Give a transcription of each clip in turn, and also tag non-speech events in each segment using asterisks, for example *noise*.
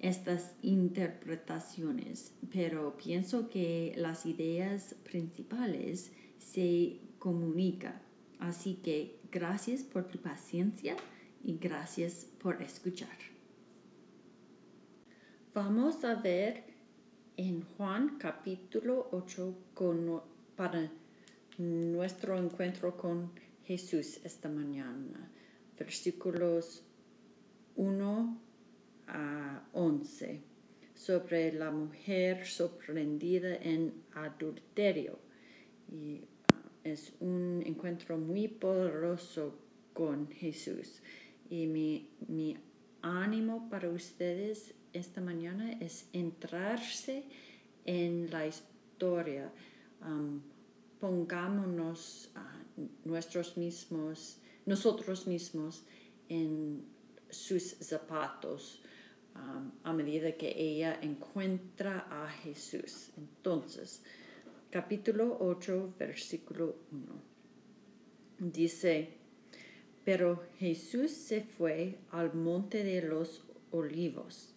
estas interpretaciones, pero pienso que las ideas principales se comunican. Así que gracias por tu paciencia y gracias por escuchar. Vamos a ver en Juan capítulo 8 para nuestro encuentro con Jesús esta mañana, versículos 1 a 11, sobre la mujer sorprendida en adulterio. Y uh, es un encuentro muy poderoso con Jesús. Y mi, mi ánimo para ustedes esta mañana es entrarse en la historia. Pongámonos nuestros mismos, nosotros mismos en sus zapatos um, a medida que ella encuentra a Jesús. Entonces, capítulo 8, versículo 1. Dice, pero Jesús se fue al monte de los olivos.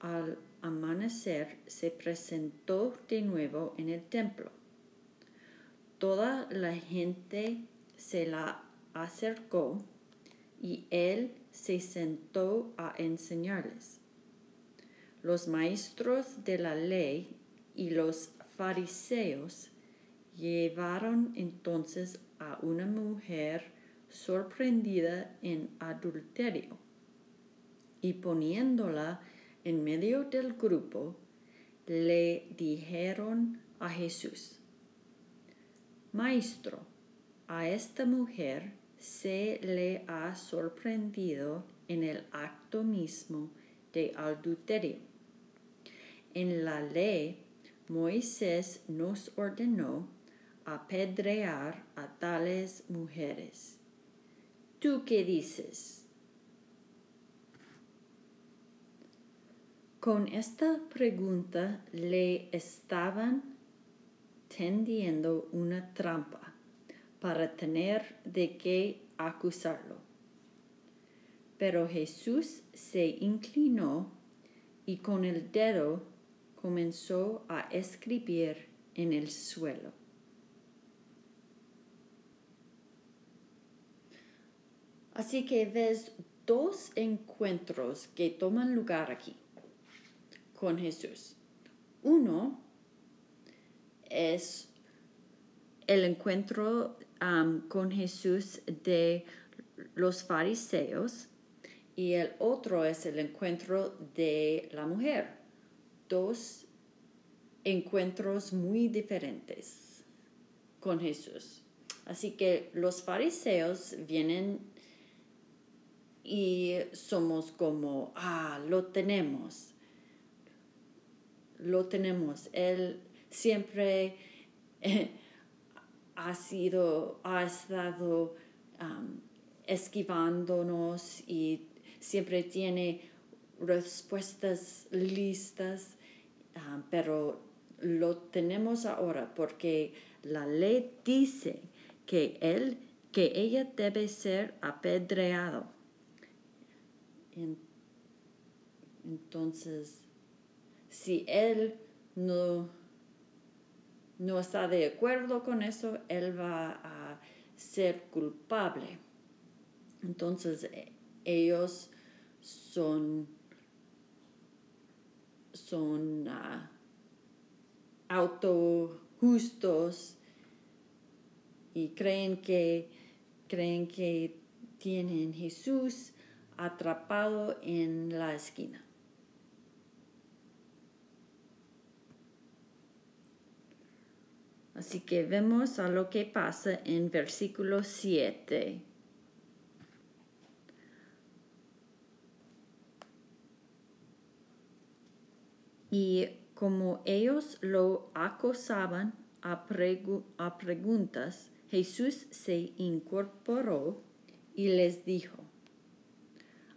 Al amanecer se presentó de nuevo en el templo Toda la gente se la acercó y él se sentó a enseñarles. Los maestros de la ley y los fariseos llevaron entonces a una mujer sorprendida en adulterio y poniéndola en medio del grupo, le dijeron a Jesús, Maestro, a esta mujer se le ha sorprendido en el acto mismo de adulterio. En la ley, Moisés nos ordenó apedrear a tales mujeres. ¿Tú qué dices? Con esta pregunta le estaban tendiendo una trampa para tener de qué acusarlo. Pero Jesús se inclinó y con el dedo comenzó a escribir en el suelo. Así que ves dos encuentros que toman lugar aquí con Jesús. Uno es el encuentro con Jesús de los fariseos y el otro es el encuentro de la mujer. Dos encuentros muy diferentes con Jesús. Así que los fariseos vienen y somos como, ah, lo tenemos. Lo tenemos. Él siempre *laughs* ha sido, ha estado esquivándonos y siempre tiene respuestas listas, pero lo tenemos ahora porque la ley dice que él, que ella debe ser apedreado. Entonces, si él no no está de acuerdo con eso, él va a ser culpable. Entonces e, ellos son son autojustos y creen que creen que tienen Jesús atrapado en la esquina. Así que vemos a lo que pasa en versículo 7. Y como ellos lo acosaban a, preguntas, Jesús se incorporó y les dijo,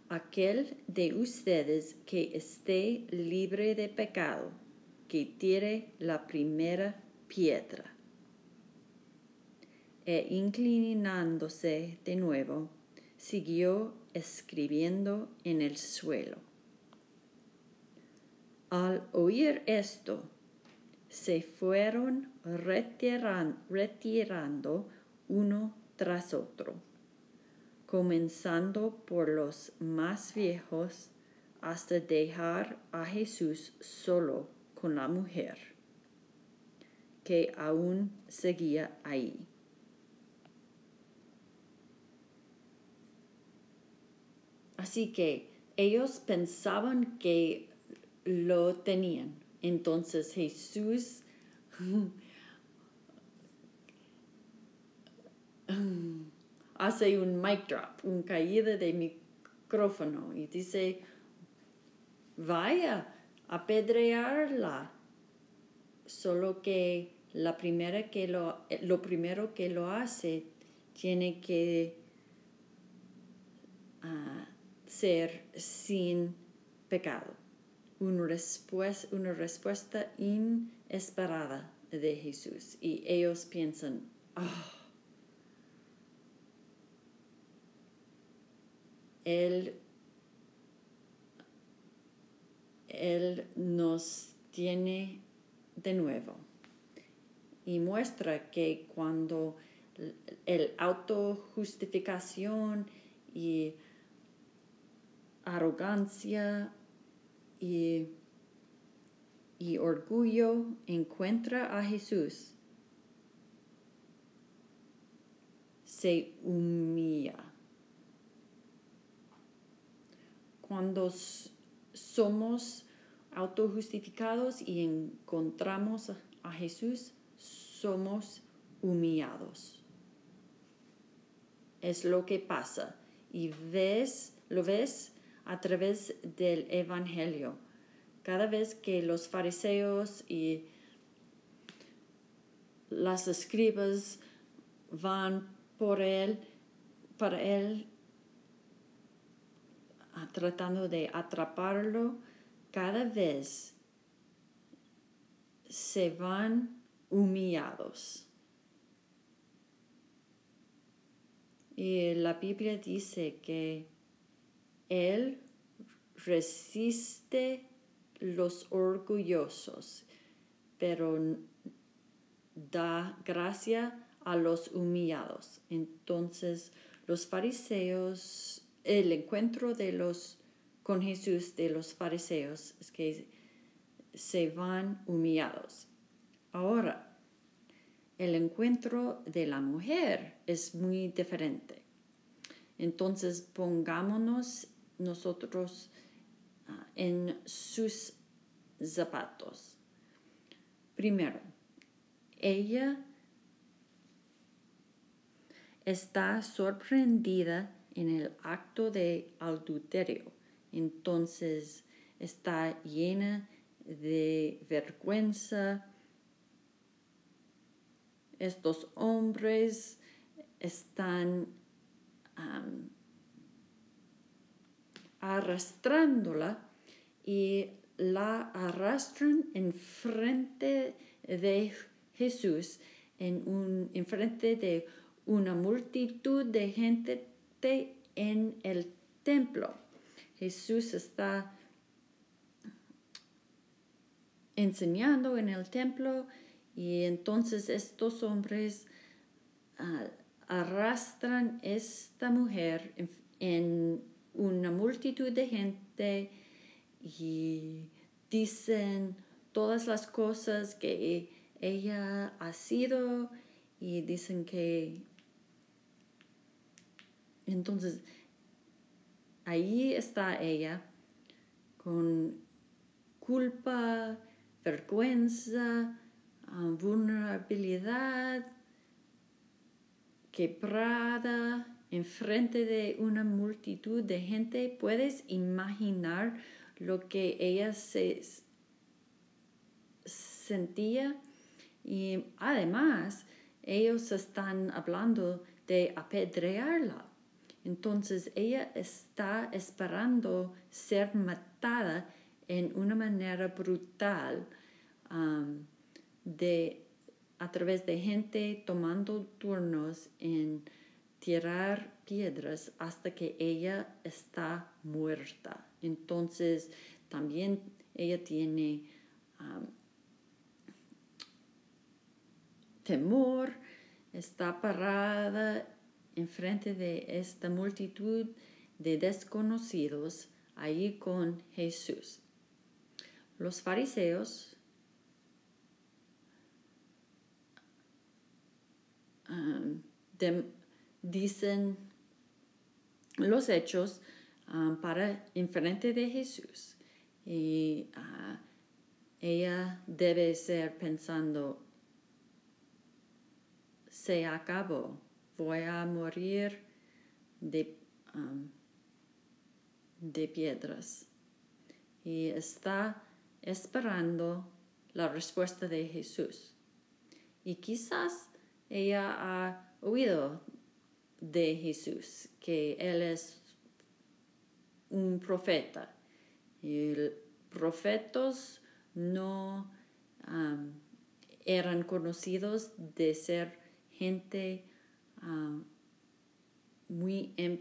aquel de ustedes que esté libre de pecado, que tire la primera piedra. E inclinándose de nuevo, siguió escribiendo en el suelo. Al oír esto, se fueron retirando uno tras otro, comenzando por los más viejos hasta dejar a Jesús solo con la mujer que aún seguía ahí. Así que ellos pensaban que lo tenían. Entonces Jesús *laughs* hace un mic drop, un caída de micrófono y dice, vaya a apedrearla. Solo que la primera que lo, lo primero que lo hace tiene que ah, ser sin pecado. Una respuesta, una respuesta inesperada de Jesús. Y ellos piensan, oh, Él, Él nos tiene de nuevo y muestra que cuando el autojustificación y arrogancia y, y orgullo encuentra a Jesús, se humilla. Cuando somos autojustificados y encontramos a Jesús, somos humillados. Es lo que pasa. Y ves, lo ves a través del Evangelio. Cada vez que los fariseos y las escribas van por él, para él, tratando de atraparlo, cada vez se van humillados. Y la Biblia dice que Él resiste los orgullosos, pero da gracia a los humillados. Entonces, los fariseos, el encuentro de los con Jesús de los fariseos es que se van humillados. Ahora, el encuentro de la mujer es muy diferente. Entonces, pongámonos nosotros ah, en sus zapatos. Primero, ella está sorprendida en el acto de adulterio. Entonces, está llena de vergüenza, estos hombres están arrastrándola y la arrastran en frente de Jesús, en, un, en de una multitud de gente en el templo. Jesús está enseñando en el templo y entonces estos hombres ah, arrastran esta mujer en, una multitud de gente y dicen todas las cosas que ella ha sido y dicen que entonces ahí está ella con culpa, vergüenza, ah, vulnerabilidad, quebrada, enfrente de una multitud de gente. Puedes imaginar lo que ella se sentía y además ellos están hablando de apedrearla. Entonces ella está esperando ser matada en una manera brutal de, a través de gente tomando turnos en tirar piedras hasta que ella está muerta. Entonces también ella tiene temor, está parada enfrente de esta multitud de desconocidos allí con Jesús. Los fariseos dicen los hechos um, para enfrente de Jesús y uh, ella debe ser pensando se acabó voy a morir de, de piedras. Y está esperando la respuesta de Jesús. Y quizás ella ha oído de Jesús, que Él es un profeta. Y profetas no um, eran conocidos de ser gente Ah, muy em,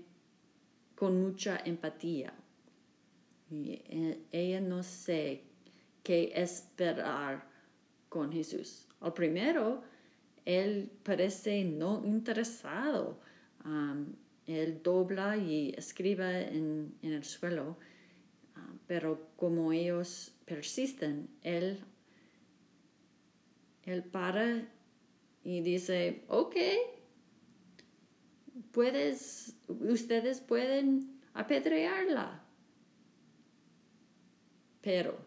con mucha empatía. Eh, ella no sé qué esperar con Jesús. Al primero, él parece no interesado. Él dobla y escribe en, el suelo, pero como ellos persisten, él, él para y dice, ok, puedes, ustedes pueden apedrearla. Pero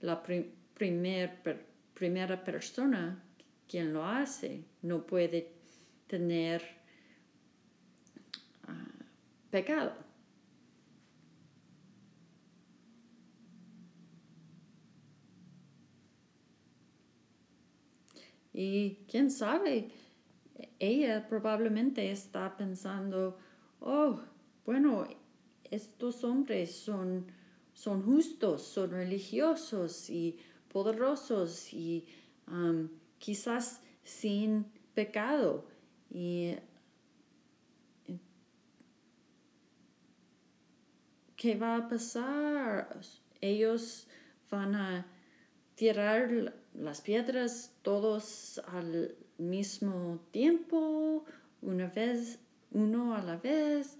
la primera persona quien lo hace no puede tener pecado. Y quién sabe, ella probablemente está pensando, oh, bueno, estos hombres son, son justos, son religiosos y poderosos y um, quizás sin pecado. Y, ¿Qué va a pasar? Ellos van a tirar las piedras todos al mismo tiempo, una vez, uno a la vez.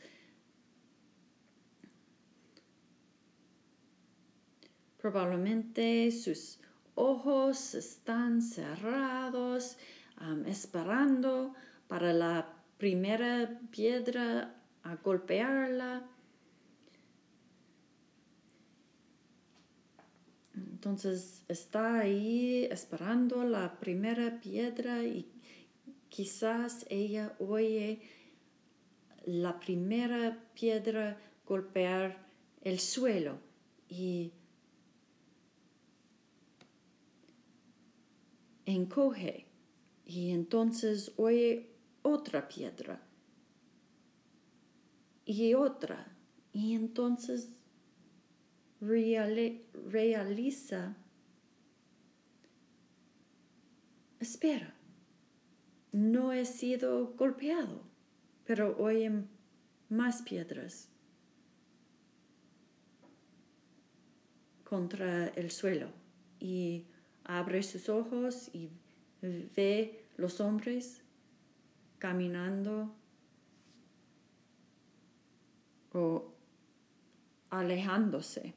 Probablemente sus ojos están cerrados, esperando para la primera piedra a golpearla. Entonces está ahí esperando la primera piedra y quizás ella oye la primera piedra golpear el suelo y encoge y entonces oye otra piedra y otra y entonces realiza, espera, no he sido golpeado, pero oye más piedras contra el suelo y abre sus ojos y ve los hombres caminando o alejándose.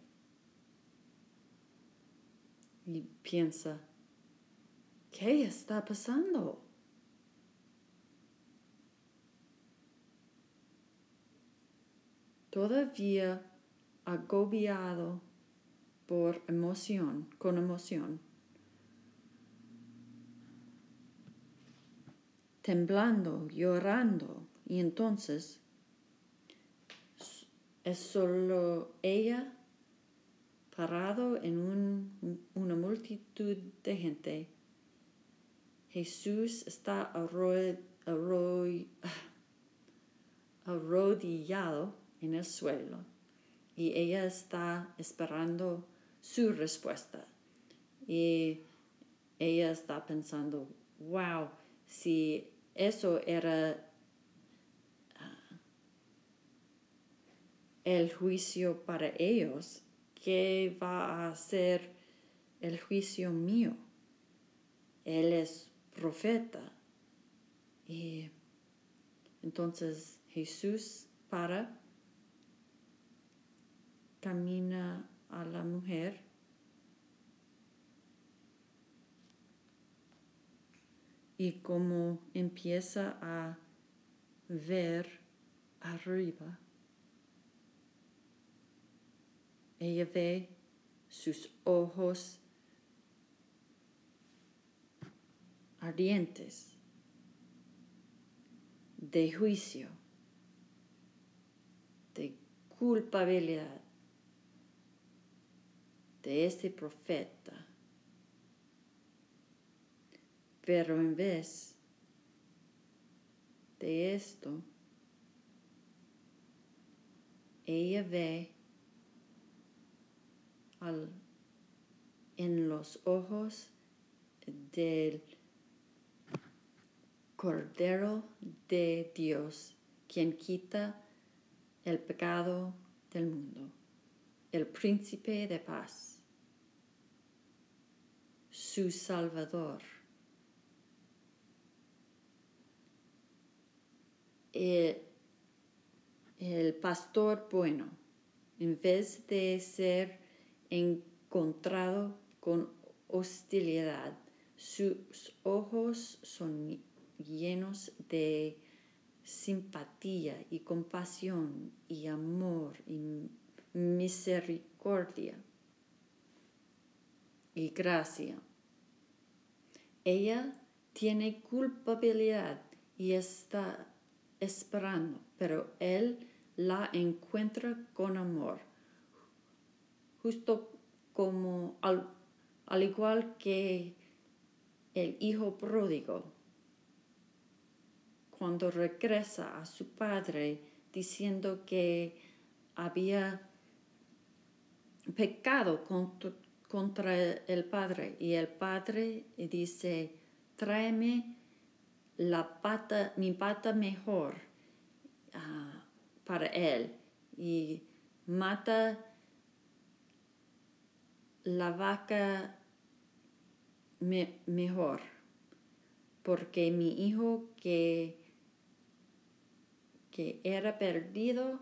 Y piensa, ¿qué está pasando? Todavía agobiado por emoción, con emoción, temblando, llorando, y entonces es solo ella en una multitud de gente. Jesús está arrodillado en el suelo y ella está esperando su respuesta. Y ella está pensando, wow, si eso era el juicio para ellos, ¿qué va a ser el juicio mío? Él es profeta. Y entonces Jesús para, camina a la mujer y como empieza a ver arriba Ella ve sus ojos ardientes de juicio, de culpabilidad de este profeta. Pero en vez de esto, ella ve en los ojos del Cordero de Dios, quien quita el pecado del mundo, el príncipe de paz, su Salvador. El, el pastor bueno, en vez de ser encontrado con hostilidad. Sus ojos son llenos de simpatía y compasión y amor y misericordia y gracia. Ella tiene culpabilidad y está esperando, pero él la encuentra con amor justo como al, igual que el hijo pródigo, cuando regresa a su padre diciendo que había pecado contra, el padre y el padre dice, tráeme la pata, mi pata mejor ah, para él y mata la vaca mejor, porque mi hijo que, que era perdido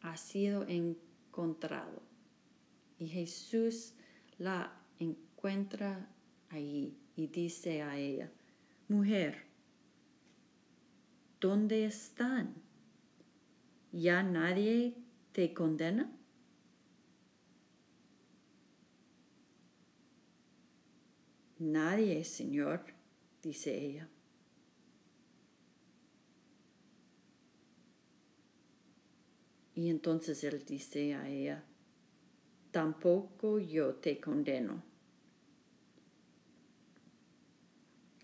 ha sido encontrado. Y Jesús la encuentra allí y dice a ella, mujer, ¿dónde están? ¿Ya nadie te condena? Nadie, Señor, dice ella. Y entonces él dice a ella, tampoco yo te condeno.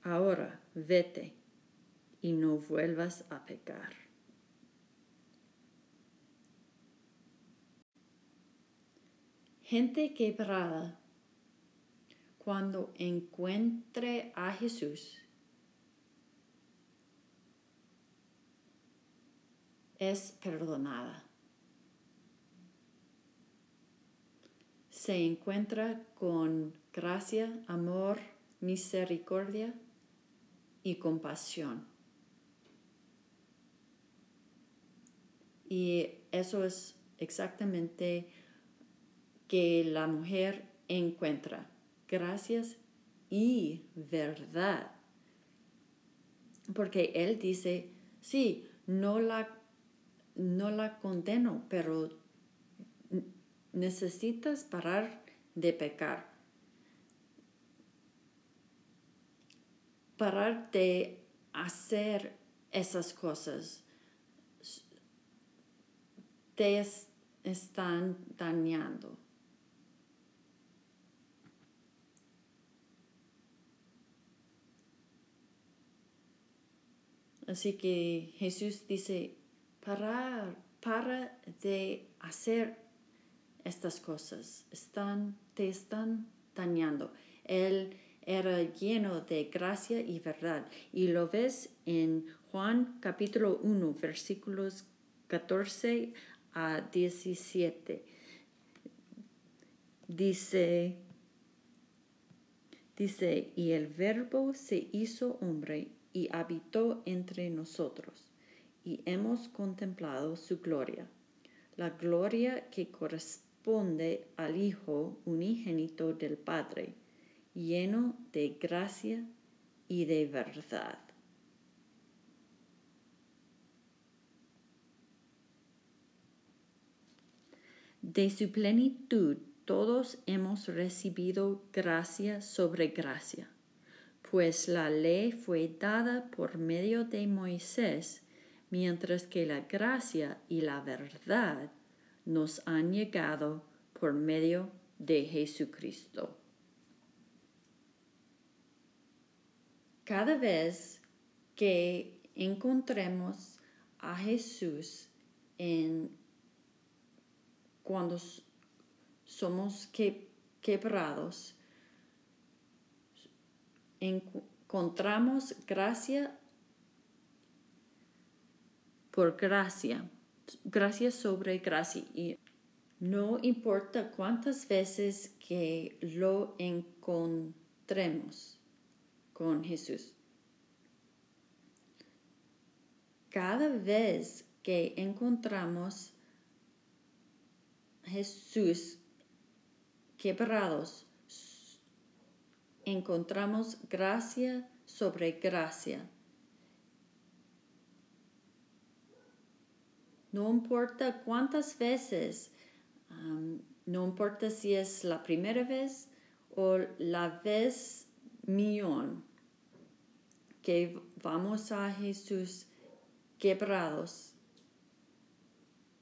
Ahora vete y no vuelvas a pecar. Gente quebrada cuando encuentre a Jesús, es perdonada. Se encuentra con gracia, amor, misericordia y compasión. Y eso es exactamente que la mujer encuentra gracias y verdad. Porque Él dice, sí, no la, no la condeno, pero necesitas parar de pecar. Parar de hacer esas cosas. Te están dañando. Así que Jesús dice, para, de hacer estas cosas, están, te están dañando. Él era lleno de gracia y verdad. Y lo ves en Juan capítulo 1, versículos 14 a 17. Dice, dice, y el verbo se hizo hombre y habitó entre nosotros, y hemos contemplado su gloria, la gloria que corresponde al Hijo unigénito del Padre, lleno de gracia y de verdad. De su plenitud todos hemos recibido gracia sobre gracia pues la ley fue dada por medio de Moisés, mientras que la gracia y la verdad nos han llegado por medio de Jesucristo. Cada vez que encontremos a Jesús en cuando somos quebrados, encontramos gracia por gracia, gracia sobre gracia. Y no importa cuántas veces que lo encontremos con Jesús. Cada vez que encontramos Jesús quebrados encontramos gracia sobre gracia. No importa cuántas veces, no importa si es la primera vez o la vez millón que vamos a Jesús quebrados,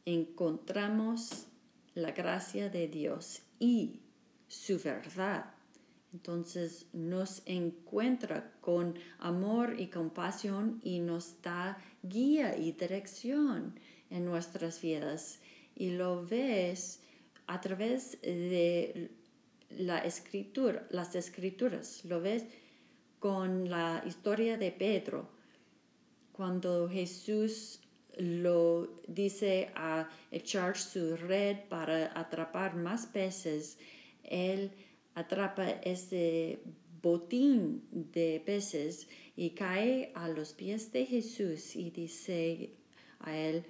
encontramos la gracia de Dios y su verdad. Entonces nos encuentra con amor y compasión y nos da guía y dirección en nuestras vidas. Y lo ves a través de la escritura, las escrituras. Lo ves con la historia de Pedro. Cuando Jesús lo dice a echar su red para atrapar más peces, él atrapa este botín de peces y cae a los pies de Jesús y dice a él,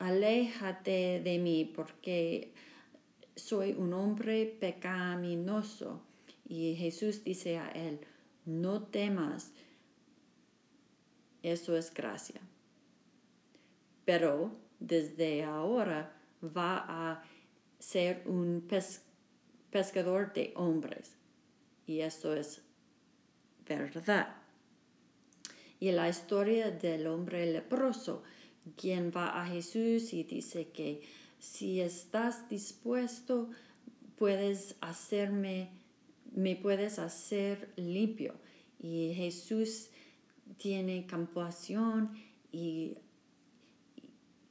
aléjate de mí porque soy un hombre pecaminoso. Y Jesús dice a él, no temas, eso es gracia. Pero desde ahora va a ser un pescador pescador de hombres. Y eso es verdad. Y la historia del hombre leproso, quien va a Jesús y dice que si estás dispuesto, puedes hacerme, me puedes hacer limpio. Y Jesús tiene compasión y,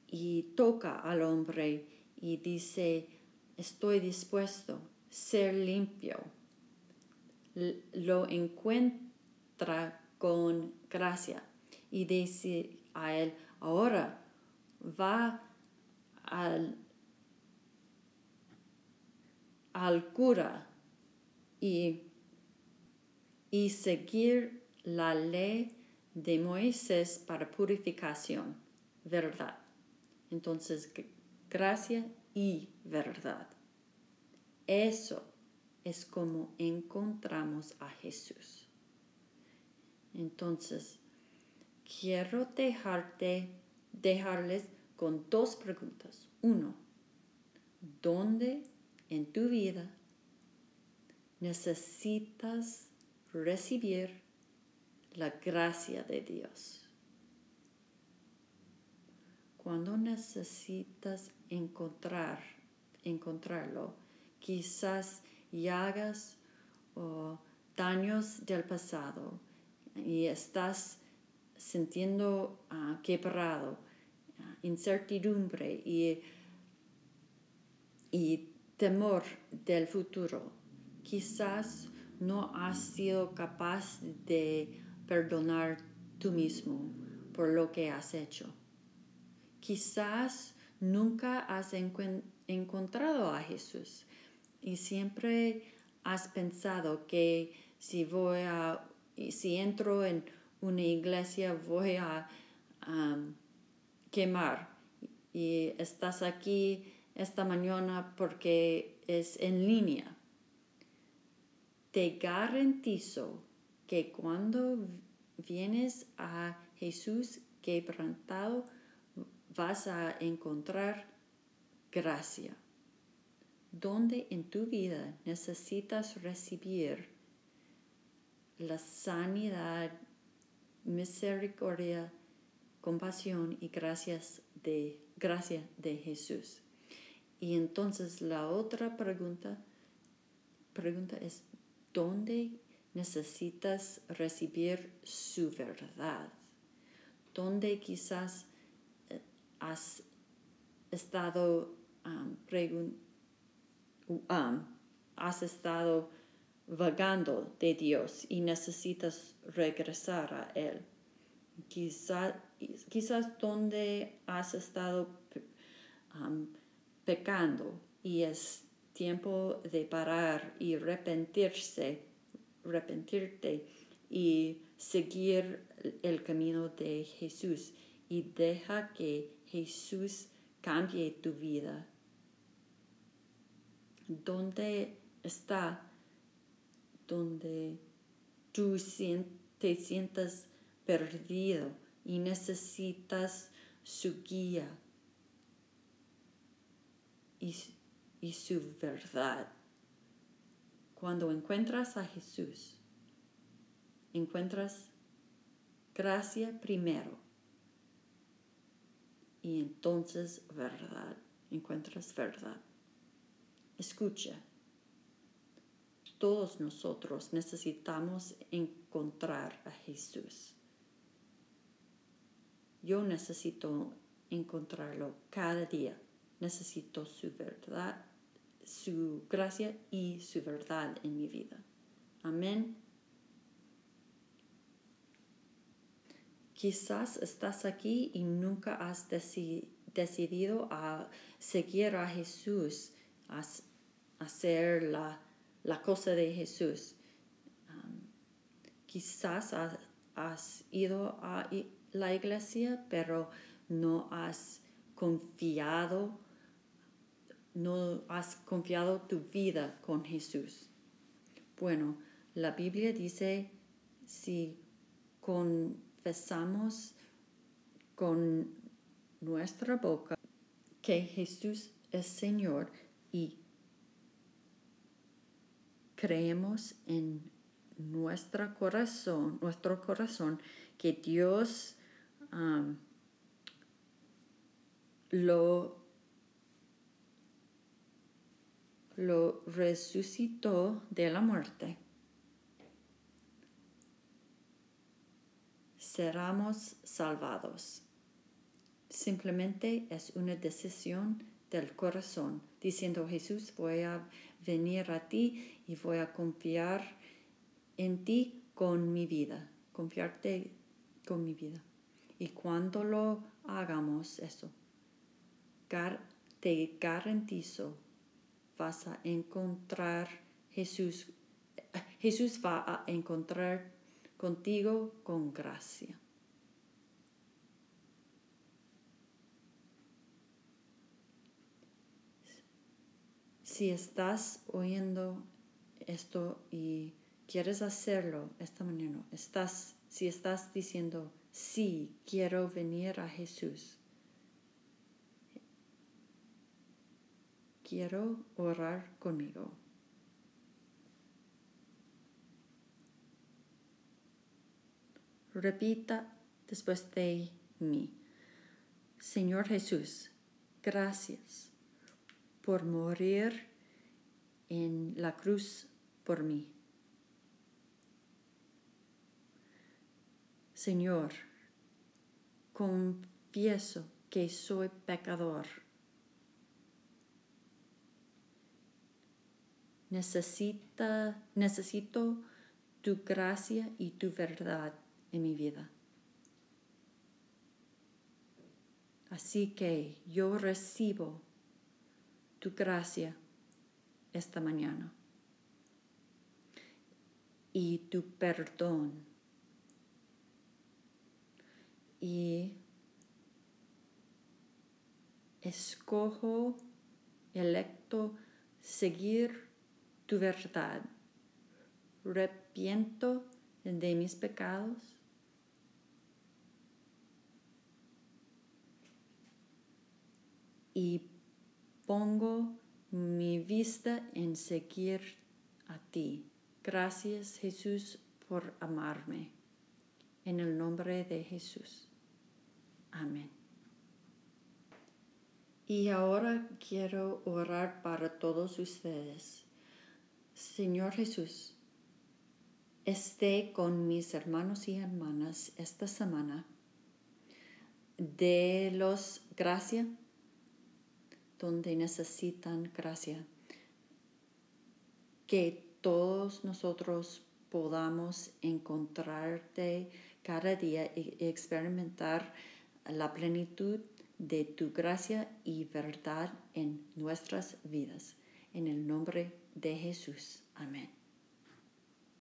y toca al hombre y dice, estoy dispuesto ser limpio. Lo encuentra con gracia y dice a él, ahora va al, al cura y, y seguir la ley de Moisés para purificación, verdad. Entonces, gracia y verdad. Eso es como encontramos a Jesús. Entonces, quiero dejarte, dejarles con dos preguntas. Uno, ¿dónde en tu vida necesitas recibir la gracia de Dios? Cuando necesitas encontrar, encontrarlo, quizás llagas o daños del pasado y estás sintiendo uh, quebrado, uh, incertidumbre y, y temor del futuro. Quizás no has sido capaz de perdonar tú mismo por lo que has hecho. Quizás nunca has encontrado a Jesús y siempre has pensado que si voy a, si entro en una iglesia voy a quemar y estás aquí esta mañana porque es en línea. Te garantizo que cuando vienes a Jesús quebrantado vas a encontrar gracia donde en tu vida necesitas recibir la sanidad, misericordia, compasión y gracias de, gracia de Jesús. Y entonces la otra pregunta, pregunta es, ¿dónde necesitas recibir su verdad? ¿Dónde quizás eh, has estado um, preguntando? Has estado vagando de Dios y necesitas regresar a Él. quizás donde has estado pecando y es tiempo de parar y arrepentirse, arrepentirte y seguir el camino de Jesús y deja que Jesús cambie tu vida ¿Dónde está donde tú te sientas perdido y necesitas su guía y, y su verdad. Cuando encuentras a Jesús, encuentras gracia primero y entonces verdad, encuentras verdad. Escucha, todos nosotros necesitamos encontrar a Jesús. Yo necesito encontrarlo cada día. Necesito su verdad, su gracia y su verdad en mi vida. Amén. Quizás estás aquí y nunca has decidido a seguir a Jesús hacer la, cosa de Jesús. Um, quizás has, ido a la iglesia, pero no has confiado, no has confiado tu vida con Jesús. Bueno, la Biblia dice, si confesamos con nuestra boca que Jesús es Señor y creemos en nuestro corazón, nuestro corazón, que Dios lo, lo resucitó de la muerte. Seremos salvados. Simplemente es una decisión del corazón, diciendo Jesús, voy a venir a ti y voy a confiar en ti con mi vida, confiarte con mi vida. Y cuando lo hagamos eso, te garantizo, vas a encontrar Jesús, Jesús va a encontrar contigo con gracia. si estás oyendo esto y quieres hacerlo esta mañana, estás, si estás diciendo, sí, quiero venir a Jesús, quiero orar conmigo. Repita después de mí. Señor Jesús, gracias por morir en la cruz por mí. Señor, confieso que soy pecador. Necesita, necesito tu gracia y tu verdad en mi vida. Así que yo recibo tu gracia esta mañana y tu perdón y escojo, electo seguir tu verdad. Repiento de mis pecados y pongo mi vista en seguir a ti. Gracias Jesús por amarme. En el nombre de Jesús. Amén. Y ahora quiero orar para todos ustedes. Señor Jesús, esté con mis hermanos y hermanas esta semana. De los gracia donde necesitan gracia. Que todos nosotros podamos encontrarte cada día y experimentar la plenitud de tu gracia y verdad en nuestras vidas. En el nombre de Jesús. Amén.